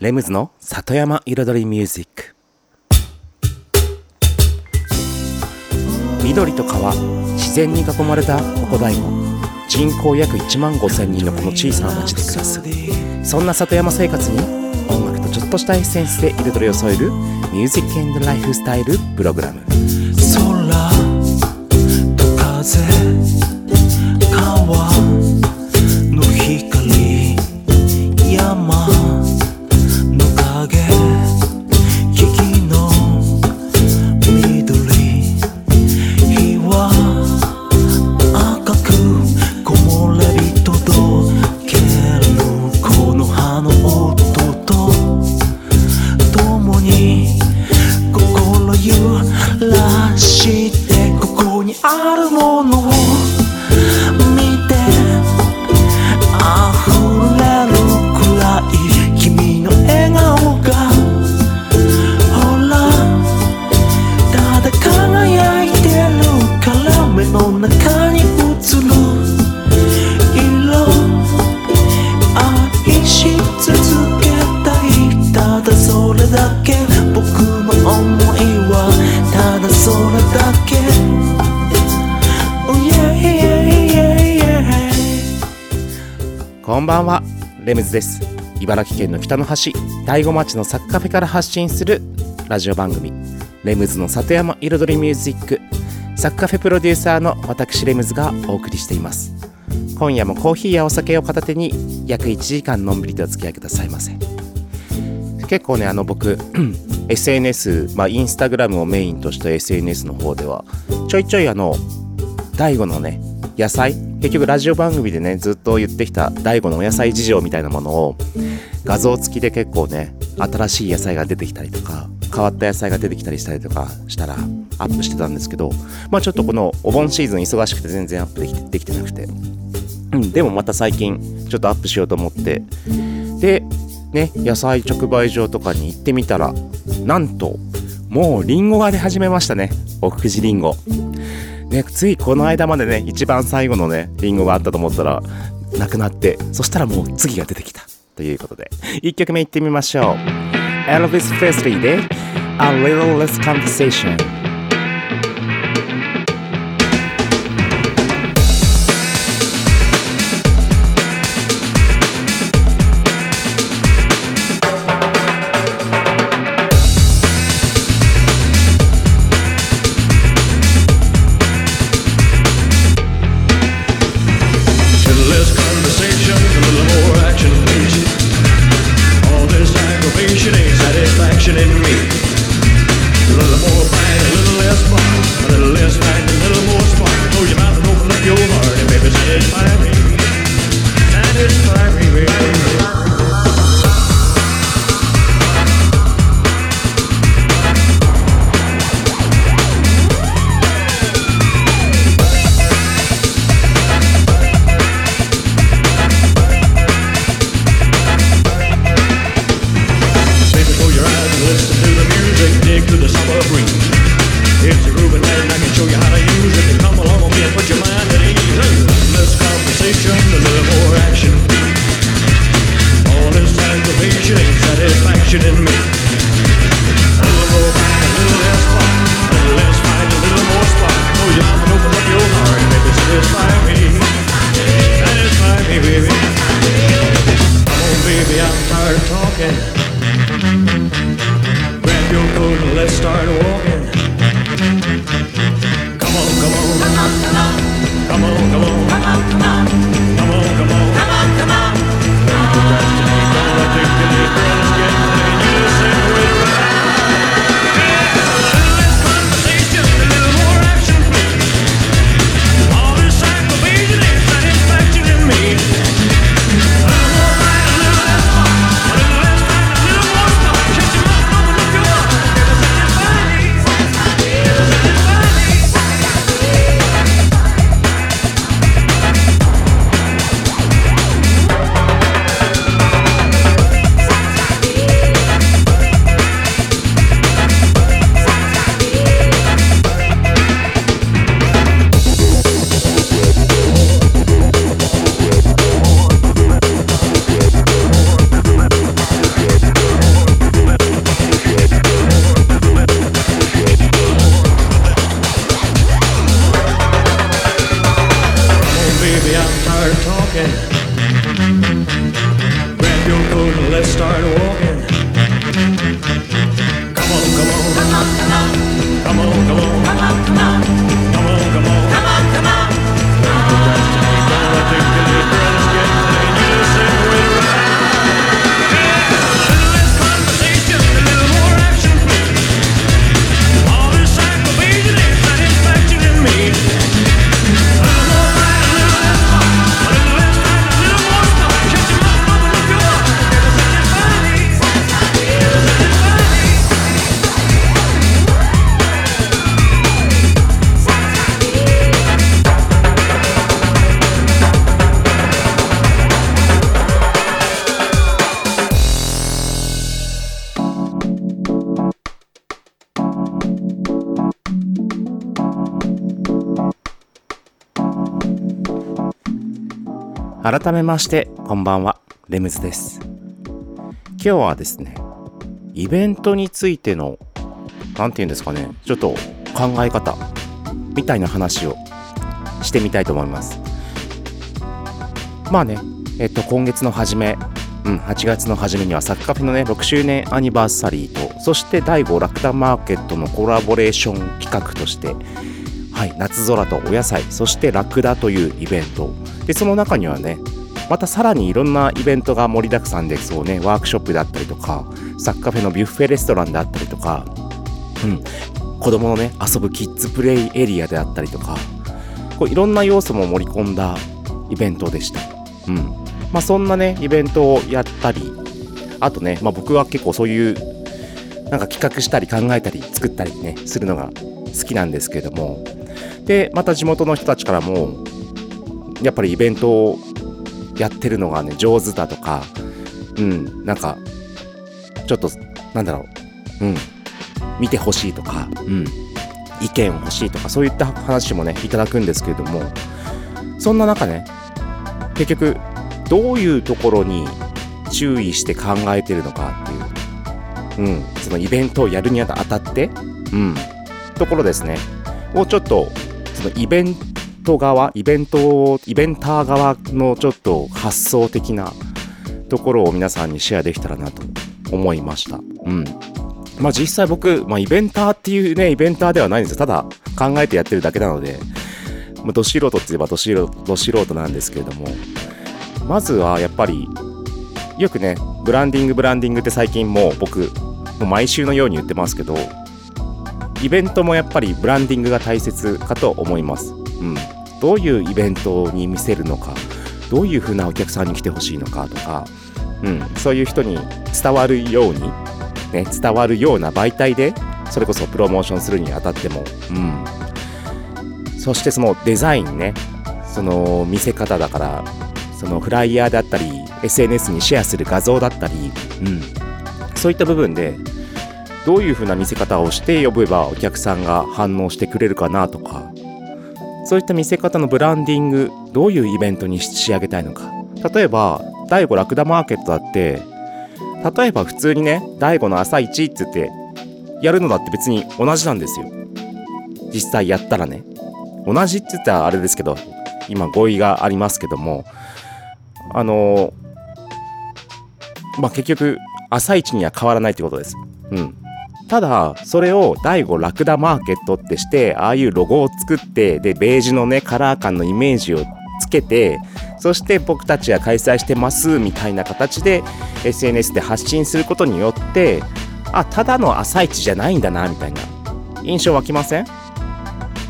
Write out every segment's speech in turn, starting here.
レムズの里山彩りミュージック。緑と川自然に囲まれたここ大悟人口約1万5000人のこの小さな町で暮らす。そんな里山生活に音楽とちょっとしたエッセンスで彩りを添えるミュージックエンドライフスタイルプログラム。北の端大子町のサッカフェから発信するラジオ番組レムズの里山彩りミュージック。サッカフェプロデューサーの私レムズがお送りしています。今夜もコーヒーやお酒を片手に約1時間のんびりとお付き合いくださいませ。結構ねあの僕 SNS まあインスタグラムをメインとした SNS の方ではちょいちょいあの大悟のね野菜結局ラジオ番組でねずっと言ってきた大悟のお野菜事情みたいなものを画像付きで結構ね新しい野菜が出てきたりとか変わった野菜が出てきたりしたりとかしたらアップしてたんですけどまあちょっとこのお盆シーズン忙しくて全然アップできてできてなくて。うんでもまた最近ちょっとアップしようと思って。でね野菜直売所とかに行ってみたらなんともうリンゴが出始めましたね。おふくじリンゴ。ね、ついこの間までね、一番最後のね、リンゴがあったと思ったら、なくなって、そしたらもう次が出てきた。ということで、1曲目いってみましょう。Elvis Presley で、A Little Less Conversation。start talking. Grab your coat and let's start walking. Come on, come on, come on, come on, come on, come on, come on. Come on, come on. 改めましてこんばんは。レムズです。今日はですねイベントについての何て言うんですかねちょっと考え方みたいな話をしてみたいと思います。まあねえっと今月の初めうん、8月の初めにはサッカーフェのね6周年アニバーサリーとそして第5ラクダマーケットのコラボレーション企画としてはい、夏空とお野菜そしてラクダというイベント。でその中にはねまたさらにいろんなイベントが盛りだくさんでそうね。ワークショップだったりとかサッカーフェのビュッフェレストランであったりとか、うん、子供のね遊ぶキッズプレイエリアであったりとかこういろんな要素も盛り込んだイベントでした、うん。まあ、そんなねイベントをやったりあとね、まあ、僕は結構そういうなんか企画したり考えたり作ったりねするのが好きなんですけれどもでまた地元の人たちからもやっぱりイベントをやってるのがね上手だとかうんなんかちょっとなんだろううん見てほしいとかうん意見欲しいとかそういった話もねいただくんですけれどもそんな中ね結局どういうところに注意して考えてるのかっていう、うん、そのイベントをやるにあたって、うん、ところですね。をちょっとそのイベント側イベントをイベンター側のちょっと発想的なところを皆さんにシェアできたらなと思いました。うんまあ実際僕、まあ、イベンターっていうねイベンターではないんですよただ考えてやってるだけなので、まあ、ど素人って言えばど素人ど素人なんですけれどもまずはやっぱりよくねブランディングブランディングって最近もう僕もう毎週のように言ってますけどイベントもやっぱりブランディングが大切かと思います。うん、どういうイベントに見せるのか、どういう風なお客さんに来てほしいのかとか、うん、そういう人に伝わるように、ね、伝わるような媒体で、それこそプロモーションするにあたっても、うん、そしてそのデザインね、その見せ方だから、そのフライヤーだったり、SNS にシェアする画像だったり、うん、そういった部分で、どういう風な見せ方をして呼べばお客さんが反応してくれるかなとか。そういった見せ方のブランディングどういうイベントに仕上げたいのか。例えば第5ラクダマーケットだって例えば普通にね第5の朝一って言ってやるのだって別に同じなんですよ。実際やったらね。同じって言ったらあれですけど今語彙がありますけども。あのまあ結局朝一には変わらないってことです。うん。ただそれを第5ラクダマーケットってしてああいうロゴを作ってでベージュのねカラー感のイメージをつけてそして僕たちは開催してますみたいな形で SNS で発信することによってあただの朝市じゃないんだなみたいな。印象湧きません？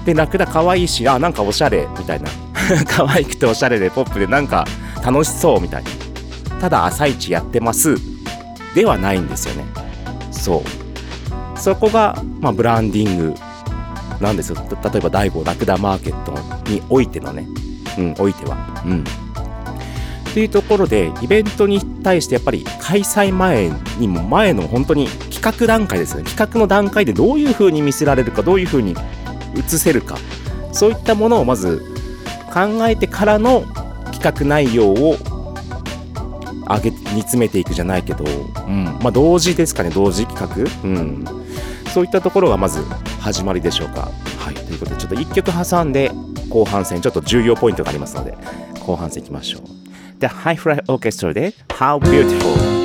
でラクダ可愛いしあなんかおしゃれみたいな。可愛くておしゃれでポップでなんか楽しそうみたいな。ただ朝市やってます。ではないんですよね。そう。そこが、まあ、ブランディングなんですよ。例えば第5ラクダマーケットにおいてのね。うんおいては。うん。っていうところでイベントに対してやっぱり開催前にも前の本当に企画段階ですね。企画の段階でどういう風に見せられるかどういう風に映せるか。そういったものをまず考えてからの企画内容を上げ煮詰めていくじゃないけど、うん。まあ、同時ですかね同時企画、うん、そういったところがまず始まりでしょうか。はい、ということでちょっと1曲挟んで後半戦ちょっと重要ポイントがありますので後半戦いきましょう。The High Fly Orchestra で How Beautiful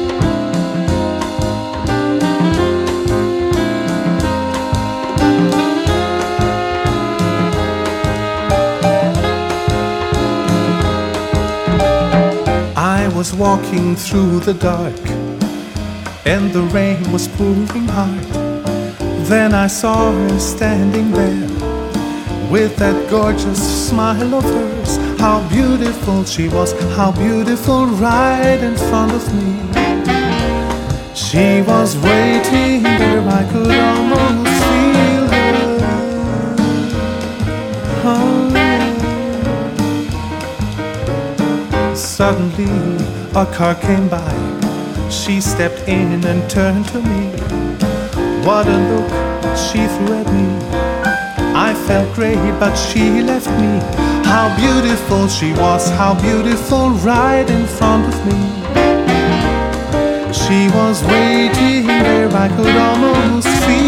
was walking through the dark, and the rain was pouring hard. Then I saw her standing there with that gorgeous smile of hers. How beautiful she was, how beautiful right in front of me. She was waiting there, I could almost feel her. Oh. Suddenly, a car came by. She stepped in and turned to me. What a look she threw at me. I felt great, but she left me. How beautiful she was, how beautiful right in front of me. She was waiting there, I could almost feel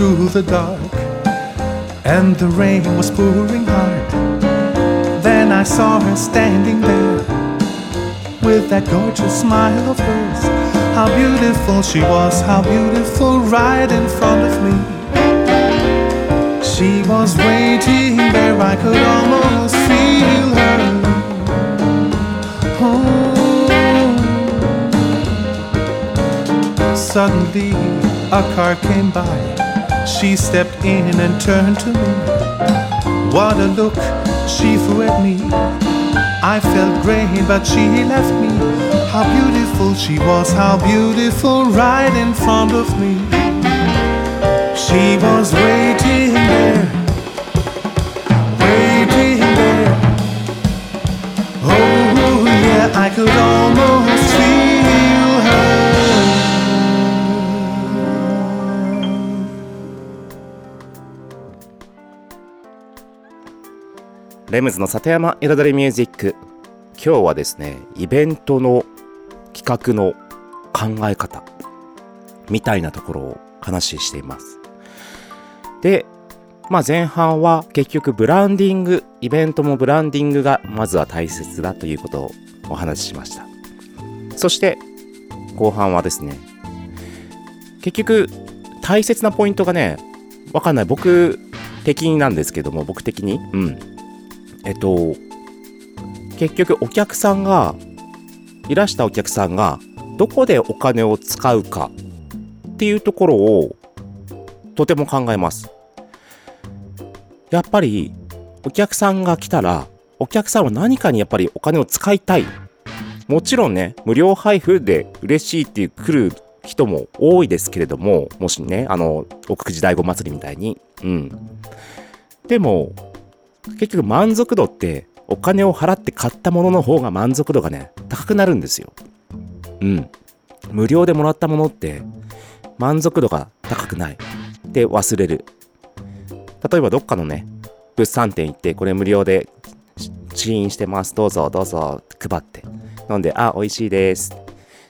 through the dark, and the rain was pouring hard. Then I saw her standing there with that gorgeous smile of hers. How beautiful she was, how beautiful right in front of me. She was waiting there, I could almost feel her. Oh. Suddenly, a car came by. She stepped in and turned to me. What a look she threw at me. I felt great, but she left me. How beautiful she was, how beautiful right in front of me. She was waiting there, レムズの里山彩りミュージック。今日はですねイベントの企画の考え方。みたいなところを話しています。でまあ前半は結局ブランディングイベントもブランディングがまずは大切だということをお話ししました。そして後半はですね結局大切なポイントがねわかんない。僕的になんですけども僕的に？うん。えっと、結局お客さんが、いらしたお客さんが、どこでお金を使うかっていうところを、とても考えます。やっぱり、お客さんが来たら、お客さんは何かにやっぱりお金を使いたい。もちろんね、無料配布で嬉しいっていう来る人も多いですけれども、もしね、あの、奥久慈大悟祭りみたいに。うん。でも、結局満足度ってお金を払って買ったものの方が満足度がね高くなるんですよ。うん。無料でもらったものって満足度が高くない。で忘れる。例えばどっかのね物産展行ってこれ無料で試飲してます。どうぞどうぞ配って。飲んであ美味しいです。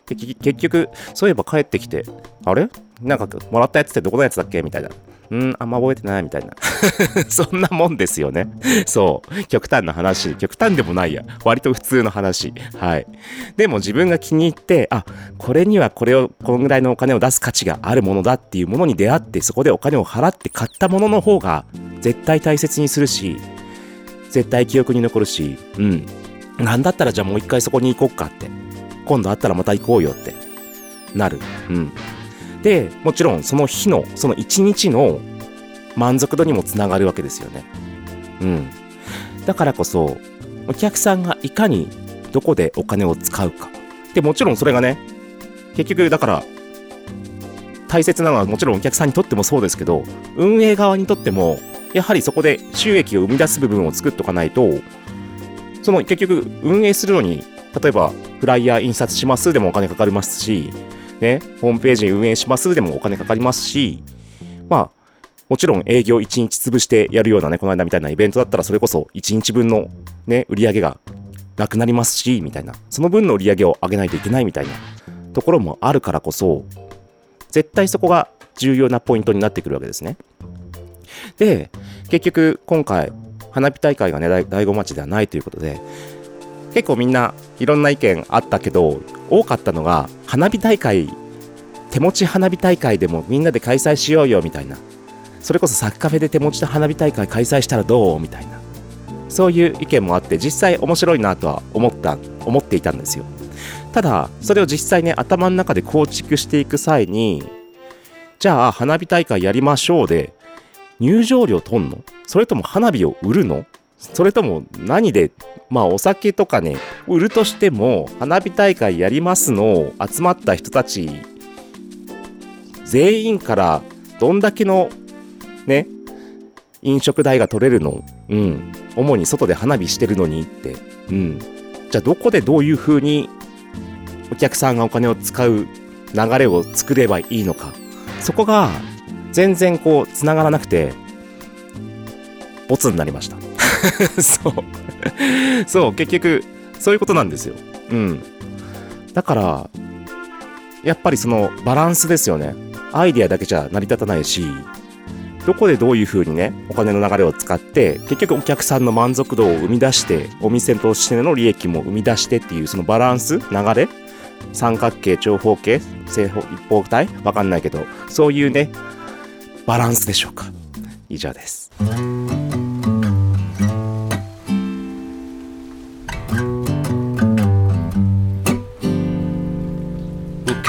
で結局そういえば帰ってきてあれ？なんかもらったやつってどこのやつだっけ？みたいな。うん、あんま覚えてないみたいな。そんなもんですよね。そう。極端な話。極端でもないや。割と普通の話。はい。でも自分が気に入って、あ、これにはこれを、このぐらいのお金を出す価値があるものだっていうものに出会って、そこでお金を払って買ったものの方が、絶対大切にするし、絶対記憶に残るし、うん。なんだったらじゃあもう一回そこに行こっかって。今度会ったらまた行こうよって。なる。うん。で、もちろんその日の、その一日の満足度にもつながるわけですよね。うん。だからこそお客さんがいかにどこでお金を使うかでもちろんそれがね結局だから大切なのはもちろんお客さんにとってもそうですけど運営側にとってもやはりそこで収益を生み出す部分を作っておかないとその結局運営するのに例えばフライヤー印刷しますでもお金かかりますし、ね、ホームページ運営しますでもお金かかりますしまあもちろん営業1日潰してやるようなね、この間みたいなイベントだったらそれこそ1日分のね、売り上げがなくなりますし、みたいな。その分の売り上げを上げないといけないみたいなところもあるからこそ、絶対そこが重要なポイントになってくるわけですね。で、結局今回、花火大会がね、第5町ではないということで、結構みんないろんな意見あったけど、多かったのが、花火大会、手持ち花火大会でもみんなで開催しようよみたいな。それこそサッカフェで手持ちの花火大会開催したらどうみたいな。そういう意見もあって、実際面白いなとは思った、思っていたんですよ。ただ、それを実際ね、頭の中で構築していく際に、じゃあ花火大会やりましょうで、入場料取んの？それとも花火を売るの？それとも何で、まあお酒とかね、売るとしても、花火大会やりますの集まった人たち、全員からどんだけのね、飲食代が取れるの、うん、主に外で花火してるのにって、うん。じゃあどこでどういう風にお客さんがお金を使う流れを作ればいいのか。そこが全然こう繋がらなくて、ボツになりました。そう。そう、結局、そういうことなんですよ。うん。だから、やっぱりそのバランスですよね。アイデアだけじゃ成り立たないし、どこでどういう風にね、お金の流れを使って、結局お客さんの満足度を生み出して、お店としての利益も生み出してっていう、そのバランス、流れ三角形、長方形、正方、一方体わかんないけど、そういうね、バランスでしょうか。以上です。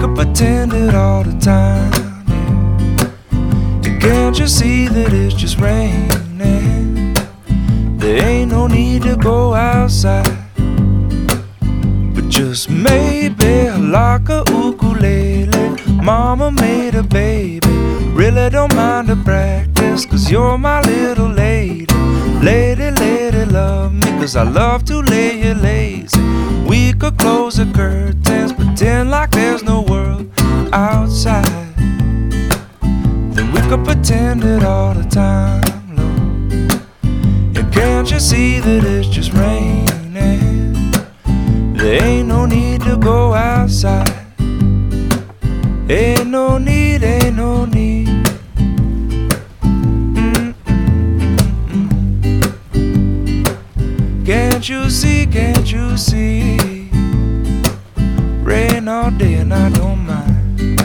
Could pretend it all the time. Yeah. Can't you see that it's just raining? There ain't no need to go outside. But just maybe like a ukulele. Mama made a baby. Really don't mind the practice, cause you're my little lady. Lady, lady, love me, cause I love to lay you lazy. We could close the curtains, pretend like there's no world outside. Then we could pretend it all the time, Lord. And can't you see that it's just raining? There ain't no need to go outside. Ain't no need, Can't you see, can't you see? Rain all day and I don't mind.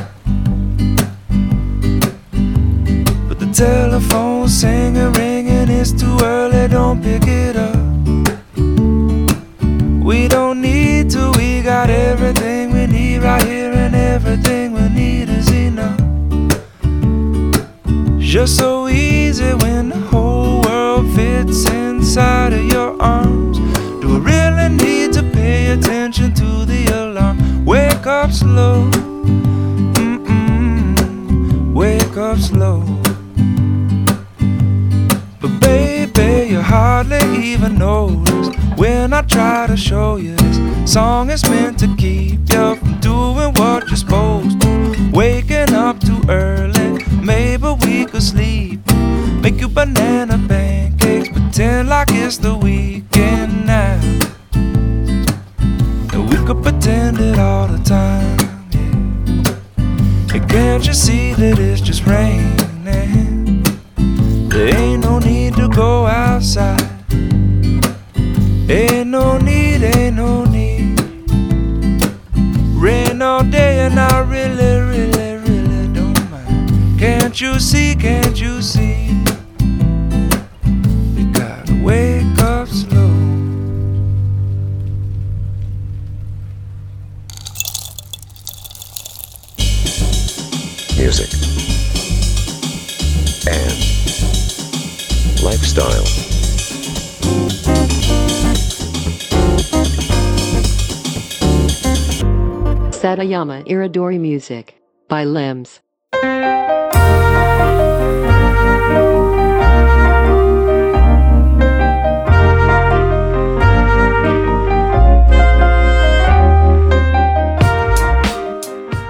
But the telephone singing, ringing, it's too early, don't pick it up. We don't need to, we got everything we need right here, and everything we need is enough. Just so easy when the whole world fits inside of your Wake up slow, mm-mm, wake up slow. But baby, you hardly even notice when I try to show you this song is meant to keep you from doing what you're supposed to. Waking up too early, maybe we could sleep. Make you banana pancakes, pretend like it's the weekend it all the time. Yeah. Can't you see that it's just raining? There ain't no need to go outside. Ain't no need, ain't no need. Rain all day and I really, really, really don't mind. Can't you see, can't you Satayama Iridori Music by Limbs.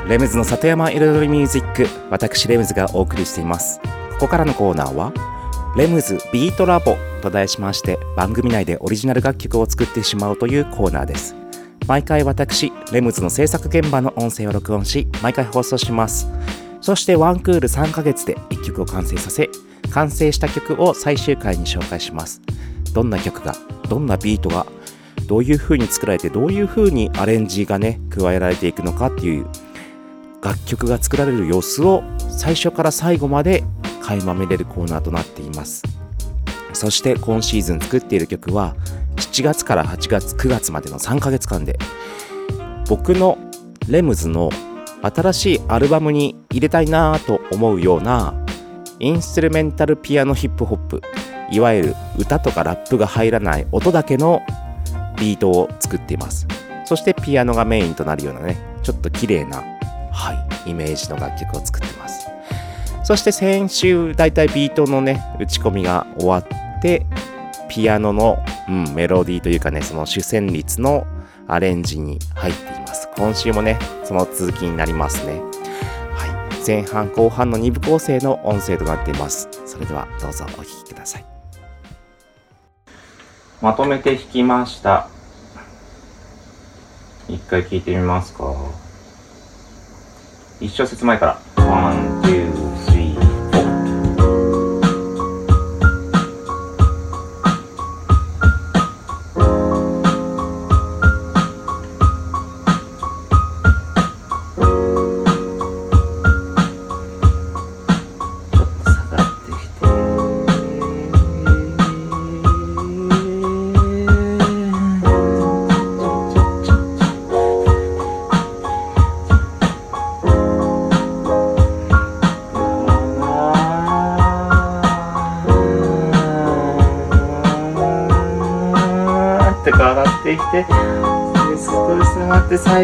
レムズの里山彩りミュージック私レムズがお送りしていますここからのコーナーはレムズビートラボと題しまして番組内でオリジナル楽曲を作ってしまうというコーナーです毎回私レムズの制作現場の音声を録音し毎回放送します。そしてワンクール3ヶ月で1曲を完成させ完成した曲を最終回に紹介します。どんな曲がどんなビートがどういう風に作られてどういう風にアレンジがね加えられていくのかっていう楽曲が作られる様子を最初から最後まで垣間見れるコーナーとなっています。そして今シーズン作っている曲は7月から8月9月までの3ヶ月間で僕のレムズの新しいアルバムに入れたいなぁと思うようなインストゥルメンタルピアノヒップホップいわゆる歌とかラップが入らない音だけのビートを作っていますそしてピアノがメインとなるようなねちょっと綺麗なはい、イメージの楽曲を作ってます。そして先週、だいたいビートのね、打ち込みが終わって、ピアノの、うん、メロディーというかね、その主旋律のアレンジに入っています。今週もね、その続きになりますね。はい、前半後半の2部構成の音声となっています。それではどうぞお聴きください。まとめて弾きました。一回聴いてみますか。一小節前から。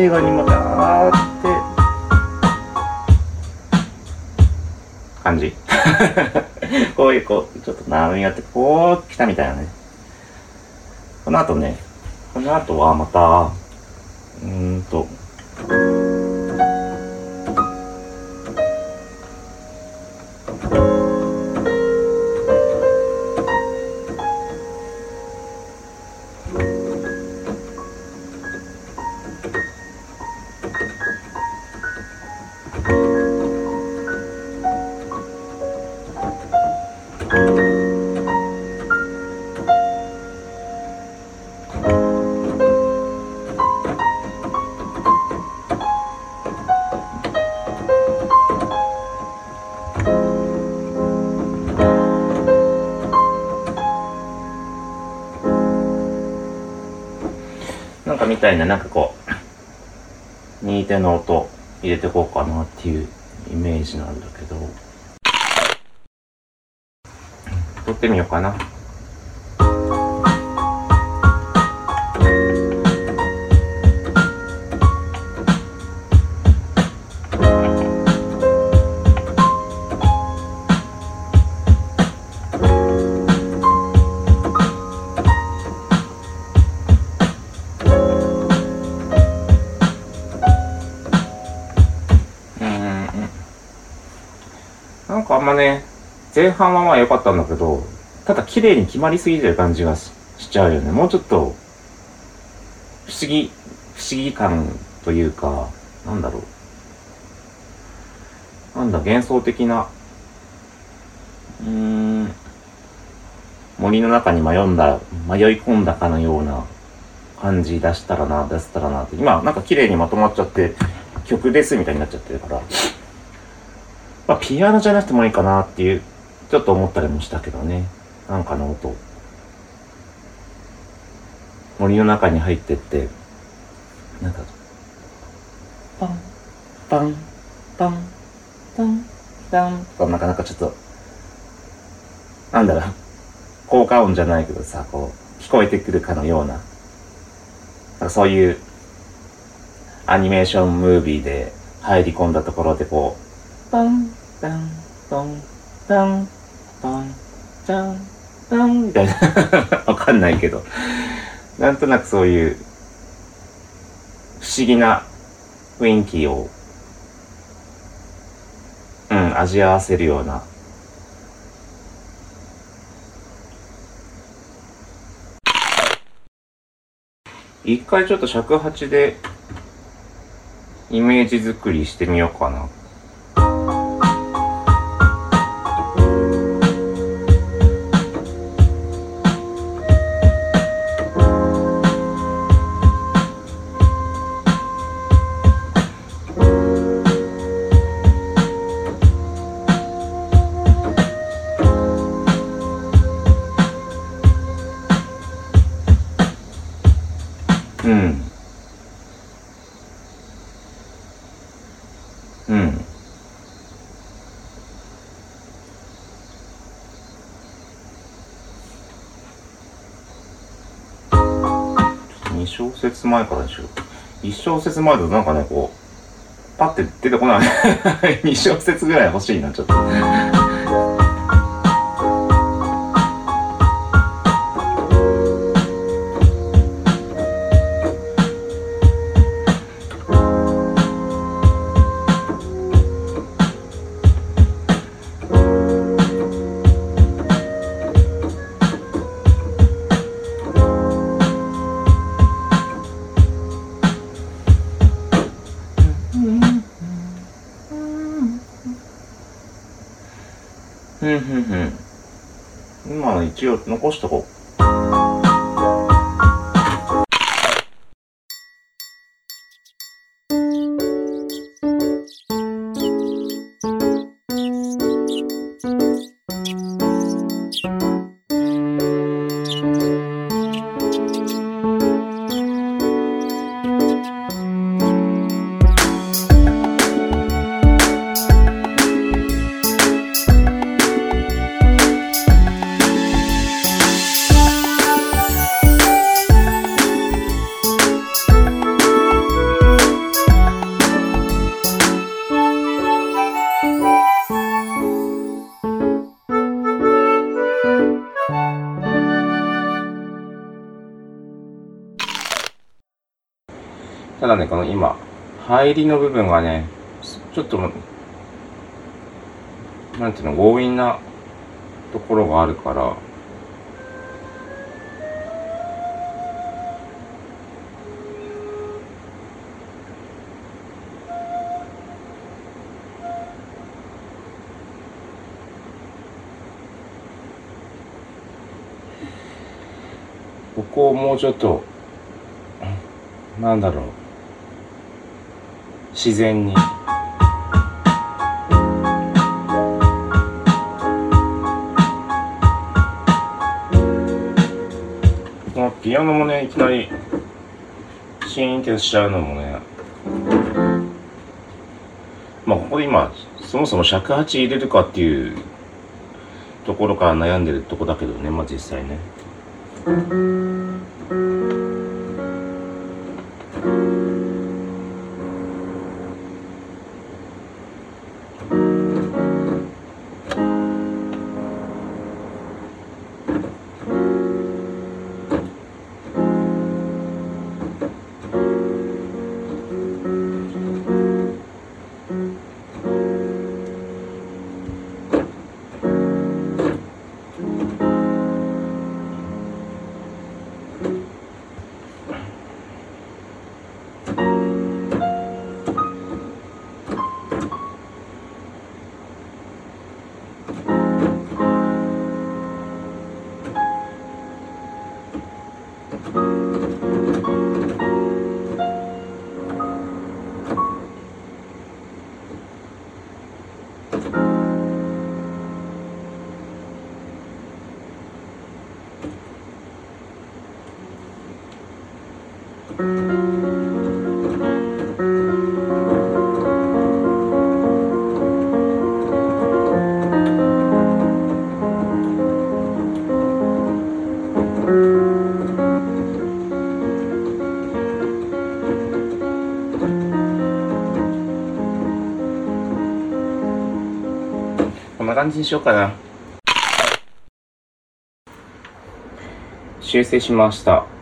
がって最後にまた上がって感じ。こういうこうちょっと波があってこう来たみたいなね。この後ねこの後はまたたいな、なんかこう、右手の音入れてこうかなっていうイメージなんだけど、撮ってみようかな。前半はまあ良かったんだけど、ただ綺麗に決まりすぎてる感じがししちゃうよね。もうちょっと、不思議、不思議感というか、なんだろう。なんだ、幻想的な、うーん、森の中に迷んだ迷い込んだかのような感じ出したらな出せたらなって今なんか綺麗にまとまっちゃって曲ですみたいになっちゃってるからまあピアノじゃなくてもいいかなっていうちょっと思ったりもしたけどね。なんかの音。森の中に入ってって。なんか。パン。パン。パン。パン。パン。とかなかなかちょっと。なんだろう。効果音じゃないけどさこう聞こえてくるかのような。なんかそういうアニメーションムービーで入り込んだところでこう。パン。パン。パン。パンパンパンパンみたいな。わかんないけど。なんとなくそういう不思議な雰囲気をうん味合わせるような。一回ちょっと尺八でイメージ作りしてみようかな。前からでしょ。1小節前だとなんかね、こう、パッて出てこない。2小節ぐらい欲しいな、ちょっと。残しとこう。この今、入りの部分がね、ちょっと、なんていうの、強引なところがあるから、ここをもうちょっと、なんだろう、自然に。このピアノもね、いきなり、シーンってしちゃうのもね、まあ、ここで今、そもそも尺八入れるかっていうところから悩んでるとこだけどね、まあ実際ね。こんな感じにしようかな。修正しました。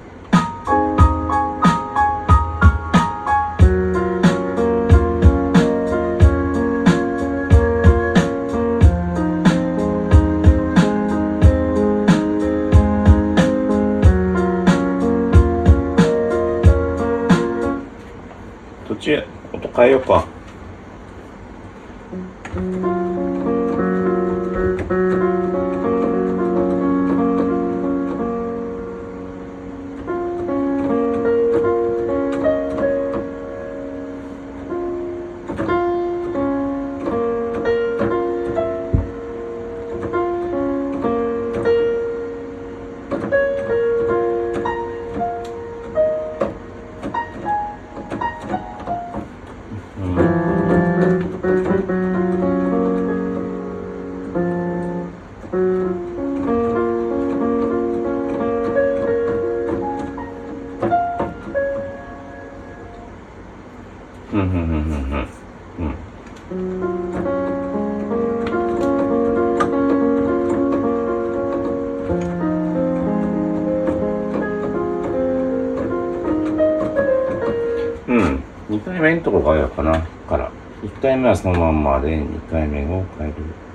はそのまんまで2回目を変える。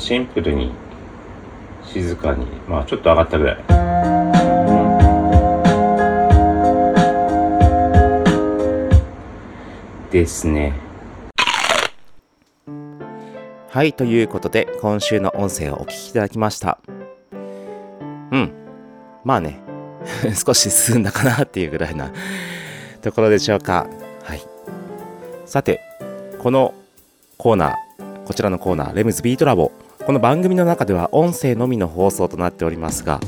シンプルに静かにまあちょっと上がったぐらいですねはいということで今週の音声をお聞きいただきましたうんまあね 少し進んだかなっていうぐらいなところでしょうか。はい。さて、このコーナー、こちらのコーナー、レムズビートラボ。この番組の中では音声のみの放送となっておりますが、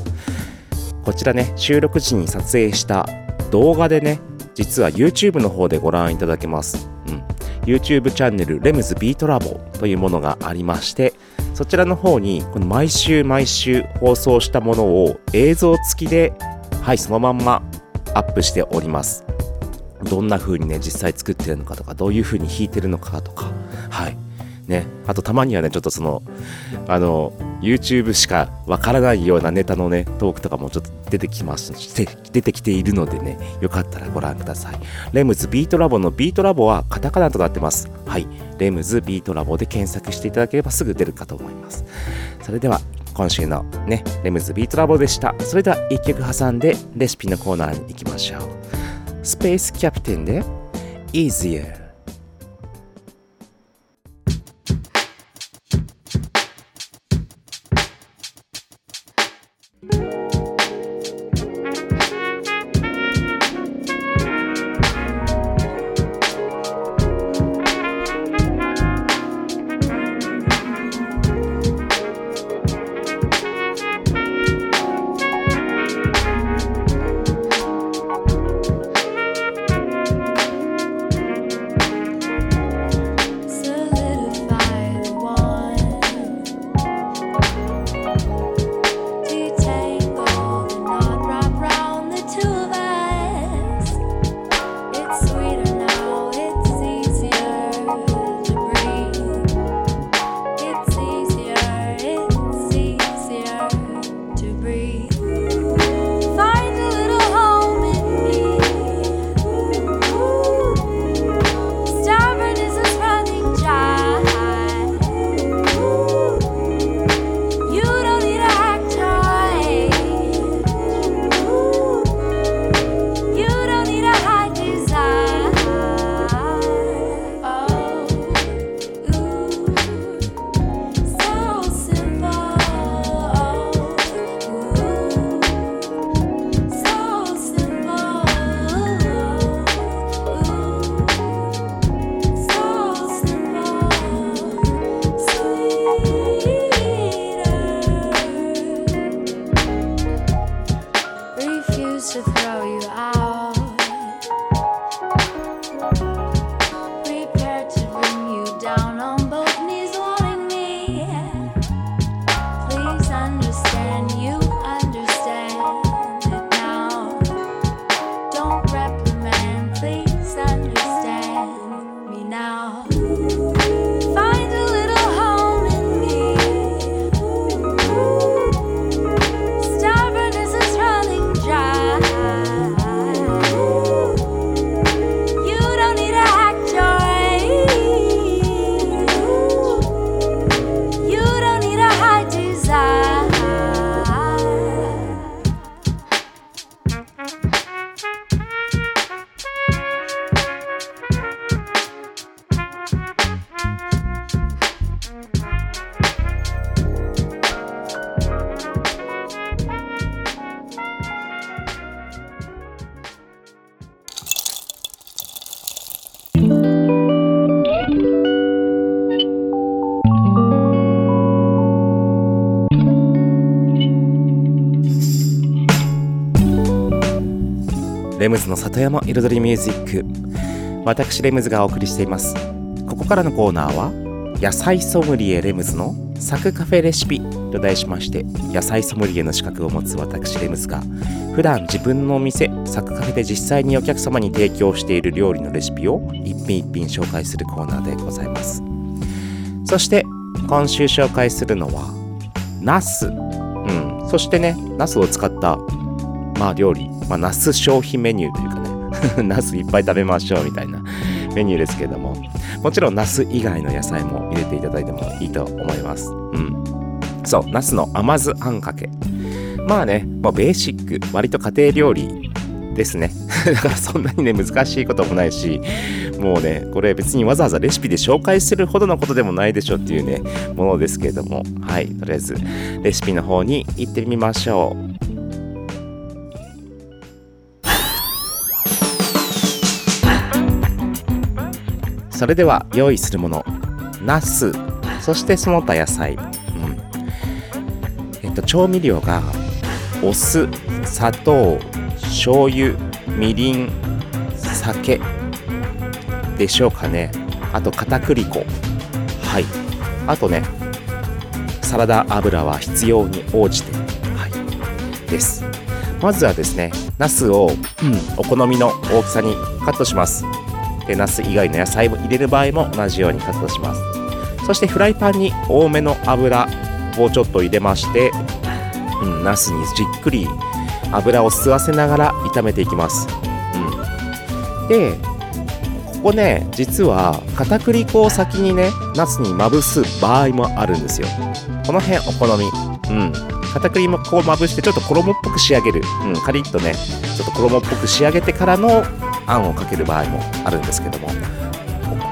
こちらね、収録時に撮影した動画でね、実は YouTube の方でご覧いただけます。うん。YouTube チャンネル、レムズビートラボというものがありまして、そちらの方に、この毎週毎週放送したものを映像付きではい、そのまんまアップしております。どんな風にね、実際作ってるのかとか、どういう風に弾いてるのかとか、はい。ね、あとたまにはね、ちょっとその、あの、YouTube しかわからないようなネタのね、トークとかもちょっと出てきます、して出てきているのでね、よかったらご覧ください。レムズビートラボのビートラボはカタカナとなってます。はい。レムズビートラボで検索していただければすぐ出るかと思います。それでは、今週のね、レムズビートラボでした。それでは一曲挟んでレシピのコーナーに行きましょう。スペースキャプテンで Easier。の里山彩りミュージック。私レムズがお送りしています。ここからのコーナーは野菜ソムリエレムズのサクカフェレシピと題しまして野菜ソムリエの資格を持つ私レムズが普段自分のお店サクカフェで実際にお客様に提供している料理のレシピを一品一品紹介するコーナーでございます。そして今週紹介するのはナス。うん。そしてねナスを使ったまあ料理、まあ、ナス消費メニューというかね。ナスいっぱい食べましょうみたいなメニューですけども。もちろんナス以外の野菜も入れていただいてもいいと思います。うん。そうナスの甘酢あんかけ。まあねもうベーシック割と家庭料理ですね。だからそんなにね難しいこともないしもうねこれ別にわざわざレシピで紹介するほどのことでもないでしょっていうねものですけれども。はいとりあえずレシピの方に行ってみましょう。それでは用意するものナスそしてその他野菜、うん。えっと、調味料がお酢砂糖醤油みりん酒でしょうかね。あと片栗粉。はい。あとねサラダ油は必要に応じて。はい。です。まずはですねナスを、うん、お好みの大きさにカットします。でナス以外の野菜を入れる場合も同じようにカットします。そしてフライパンに多めの油をちょっと入れまして、うん、ナスにじっくり油を吸わせながら炒めていきます、うん、でここね実は片栗粉を先にねナスにまぶす場合もあるんですよ。この辺お好み。うん。片栗粉をまぶしてちょっと衣っぽく仕上げる、うん、カリッとねちょっと衣っぽく仕上げてからのあんをかける場合もあるんですけども。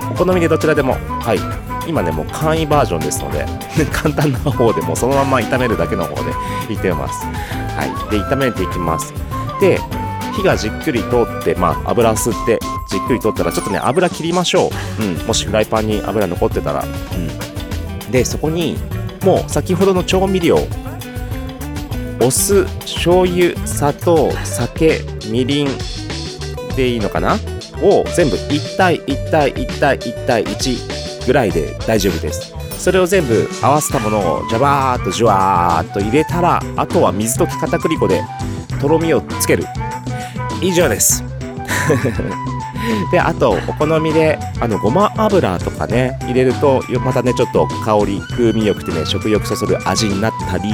おお好みでどちらでもはい。今ねもう簡易バージョンですので 簡単な方でもそのまま炒めるだけの方でいってます。はい。で炒めていきます。で火がじっくり通ってまあ油吸ってじっくり通ったらちょっとね油切りましょう、うん、もしフライパンに油残ってたら、うん、でそこにもう先ほどの調味料お酢醤油砂糖酒みりんでいいのかな？を全部1対1対1対1対1ぐらいで大丈夫です。それを全部合わせたものをジャバーっとジュワーっと入れたらあとは水溶き片栗粉でとろみをつける。以上です。であとお好みであのごま油とかね入れるとまたねちょっと香り風味よくてね食欲そそる味になったり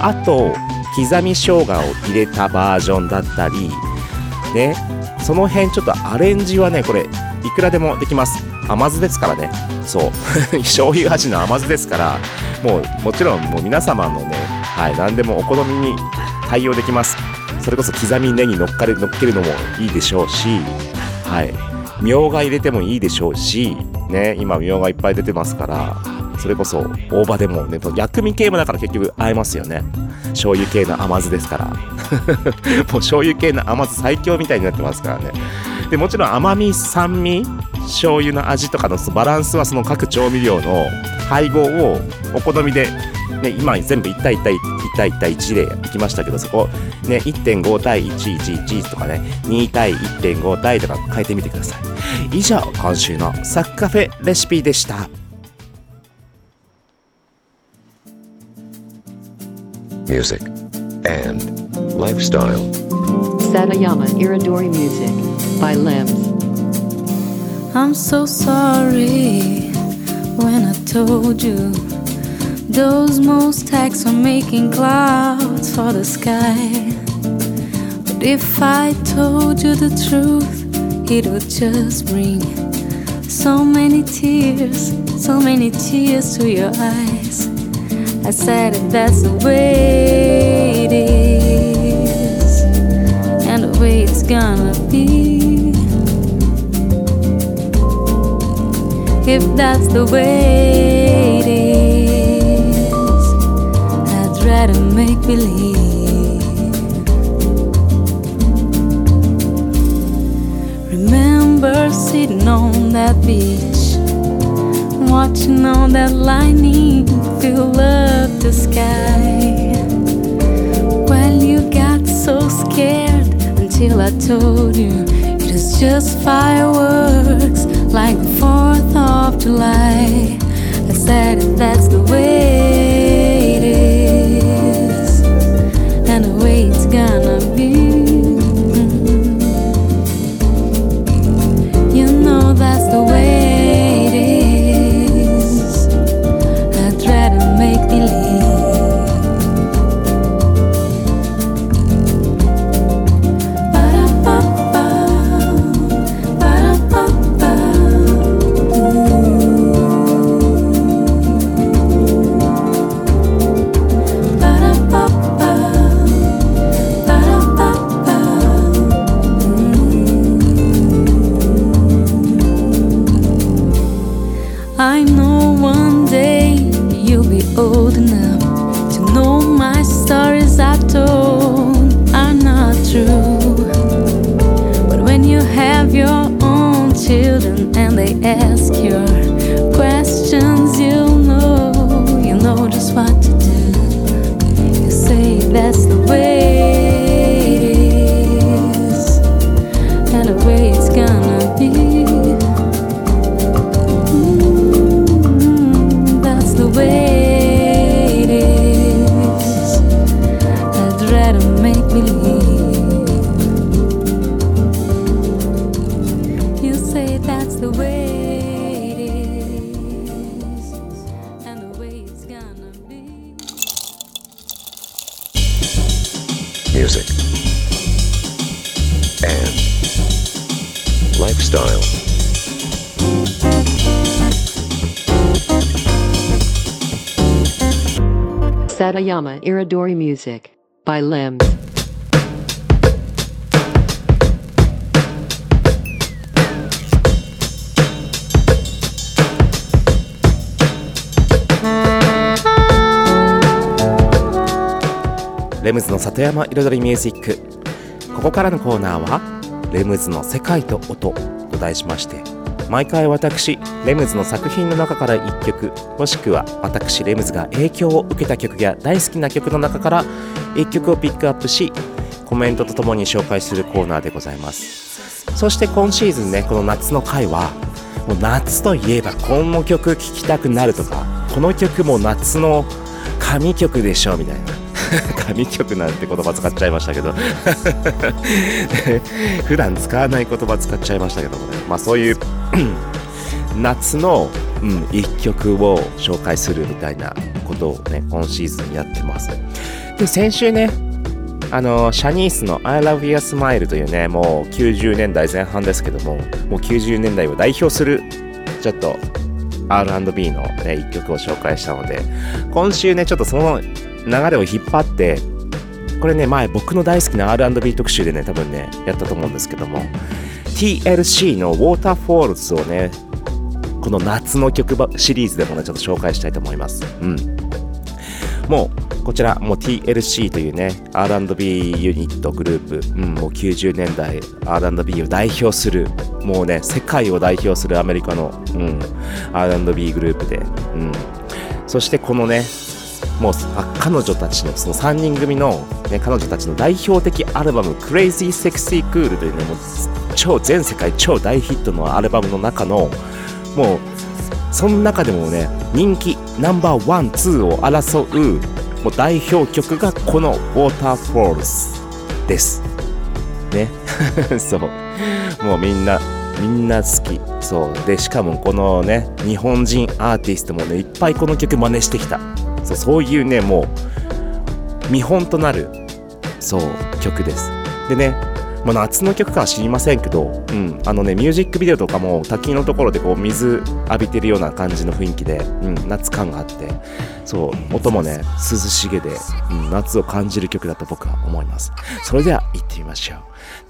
あと刻み生姜を入れたバージョンだったりね。その辺ちょっとアレンジはねこれいくらでもできます。甘酢ですからね。そう。醤油味の甘酢ですからもうもちろんもう皆様のねはい何でもお好みに対応できます。それこそ刻みネギ乗っかれ乗っけるのもいいでしょうしはい。みょうが入れてもいいでしょうしね今みょうがいっぱい出てますからそれこそ大葉でもね薬味系もだから結局合いますよね醤油系の甘酢ですから もう醤油系の甘酢最強みたいになってますからねでもちろん甘み酸味醤油の味とかのバランスはその各調味料の配合をお好みでね、今全部1対1対1対1対1でいきましたけど、そこ、ね、1.5対111とかね、2対1.5対とか変えてみてください。以上、今週のサッカフェレシピでした。Music, and lifestyle. Satayama Iridori Music by Limbs. I'm so sorry when I told you those most tags are making clouds for the sky. But if I told you the truth, it would just bring so many tears, so many tears to your eyes. I said it, that's the way it is, and the way it's gonna be. If that's the way it is, I'd rather make believe. Remember sitting on that beach, watching all that lightning fill up the sky. Well, you got so scared until I told you it was just fireworks like the 4th of July. I said if that's the way it is, and the way it's gonna be. Satayama Iridori Music by Limbs. レムズの里山彩りミュージックここからのコーナーは「レムズの世界と音」と題しまして毎回私レムズの作品の中から1曲もしくは私レムズが影響を受けた曲や大好きな曲の中から1曲をピックアップしコメントとともに紹介するコーナーでございます。そして今シーズンねこの夏の回はもう夏といえばこの曲聴きたくなるとかこの曲も夏の神曲でしょみたいな。神曲なんて言葉使っちゃいましたけど。普段使わない言葉使っちゃいましたけどもね。まあそういう 夏の、うん、一曲を紹介するみたいなことをね今シーズンやってます。で先週ねあのシャニースの I Love Your Smile というねもう90年代前半ですけどももう90年代を代表するちょっと R&B の、ね、一曲を紹介したので今週ねちょっとその流れを引っ張ってこれね前僕の大好きな R&B 特集でね多分ねやったと思うんですけども TLC の Waterfalls をねこの夏の曲シリーズでもねちょっと紹介したいと思います。うん。もうこちらもう TLC というね R&B ユニットグループ、うん、もう90年代 R&B を代表するもうね世界を代表するアメリカの、うん、R&B グループで、うん、そしてこのねもう彼女たちのその3人組の、ね、彼女たちの代表的アルバム「Crazy Sexy Cool」というねもう超全世界超大ヒットのアルバムの中のもうその中でもね人気ナンバーワンツーを争うもう代表曲がこの「Waterfalls」です。ね。そう。もうみんなみんな好き。そう。でしかもこのね日本人アーティストもねいっぱいこの曲真似してきた。そうそういうねもう見本となるそう曲です。でね、まあ、夏の曲かは知りませんけど、うん、あのねミュージックビデオとかも滝のところでこう水浴びてるような感じの雰囲気で、うん、夏感があってそう音もね涼しげで、うん、夏を感じる曲だと僕は思います。それでは行ってみましょう。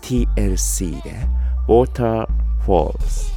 TLC で Waterfalls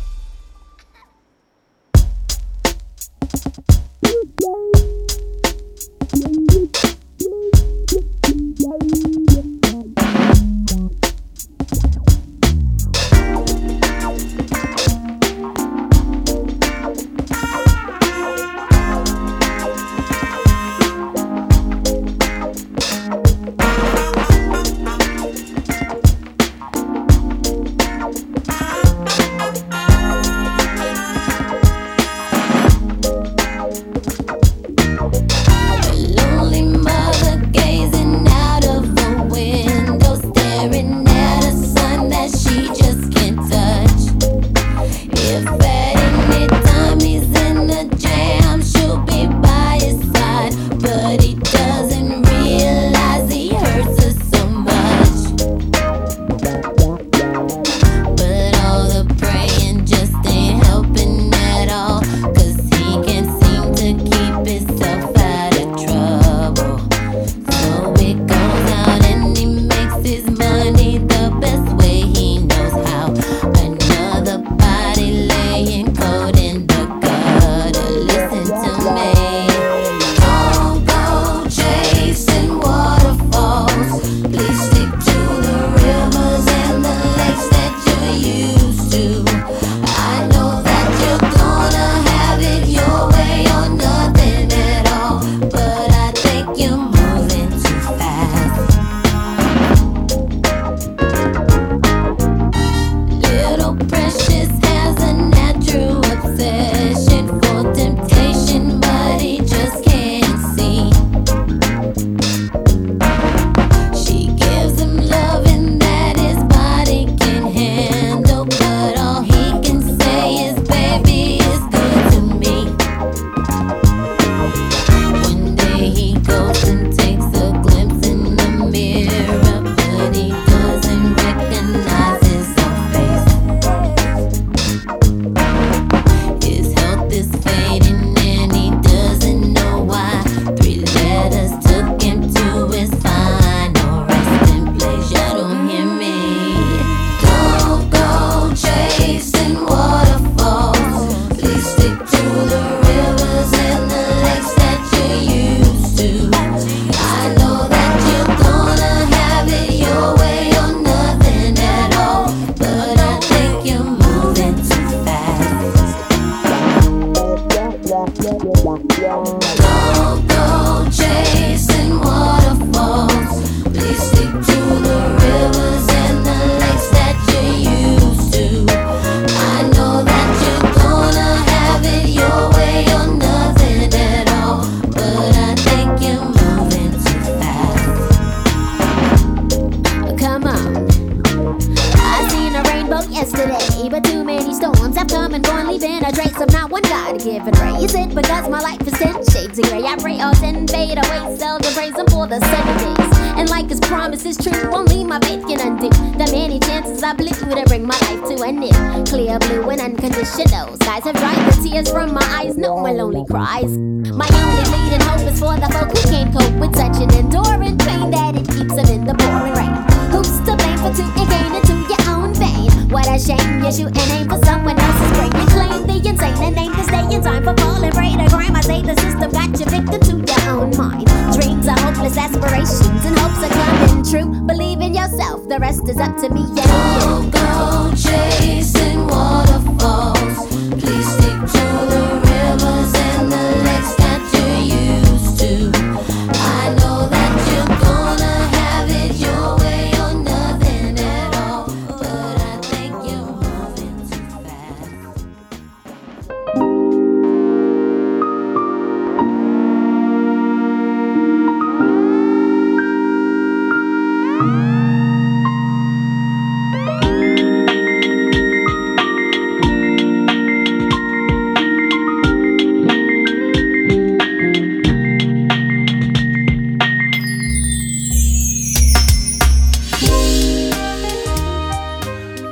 milhão.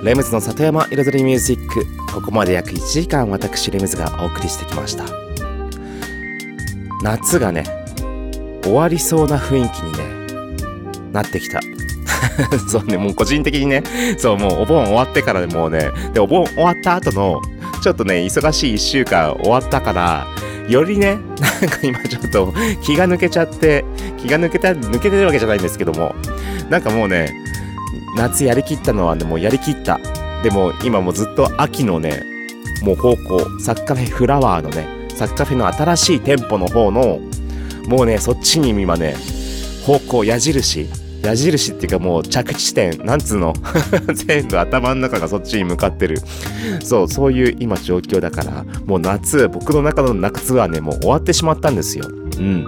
レムズの里山彩りミュージック。ここまで約1時間私レムズがお送りしてきました。夏がね終わりそうな雰囲気にねなってきた。そうねもう個人的にねそうもうお盆終わってからでもうねでお盆終わった後のちょっとね忙しい1週間終わったからよりねなんか今ちょっと気が抜けちゃって気が抜けた抜けてるわけじゃないんですけどもなんかもうね夏やりきったのはねもうやりきった。でも今もうずっと秋のねもう方向サッカフェフラワーのねサッカフェの新しい店舗の方のもうねそっちに今ね方向矢印矢印っていうかもう着地点なんつうの？全部頭の中がそっちに向かってる。そうそういう今状況だからもう夏僕の中の夏はねもう終わってしまったんですよ。うん。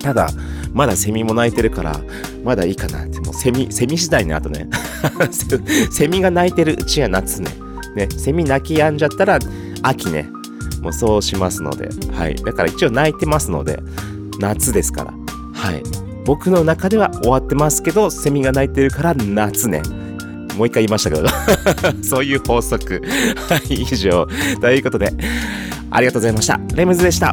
ただまだセミも鳴いてるからまだいいかなって。もうセミセミ次第ねあとね。セミが鳴いてるうちは夏ね。ねセミ鳴き止んじゃったら秋ね。もうそうしますので。はい。だから一応鳴いてますので夏ですから。はい。僕の中では終わってますけどセミが鳴いてるから夏ね。もう一回言いましたけど。そういう法則。はい。以上。ということでありがとうございました。レムズでした。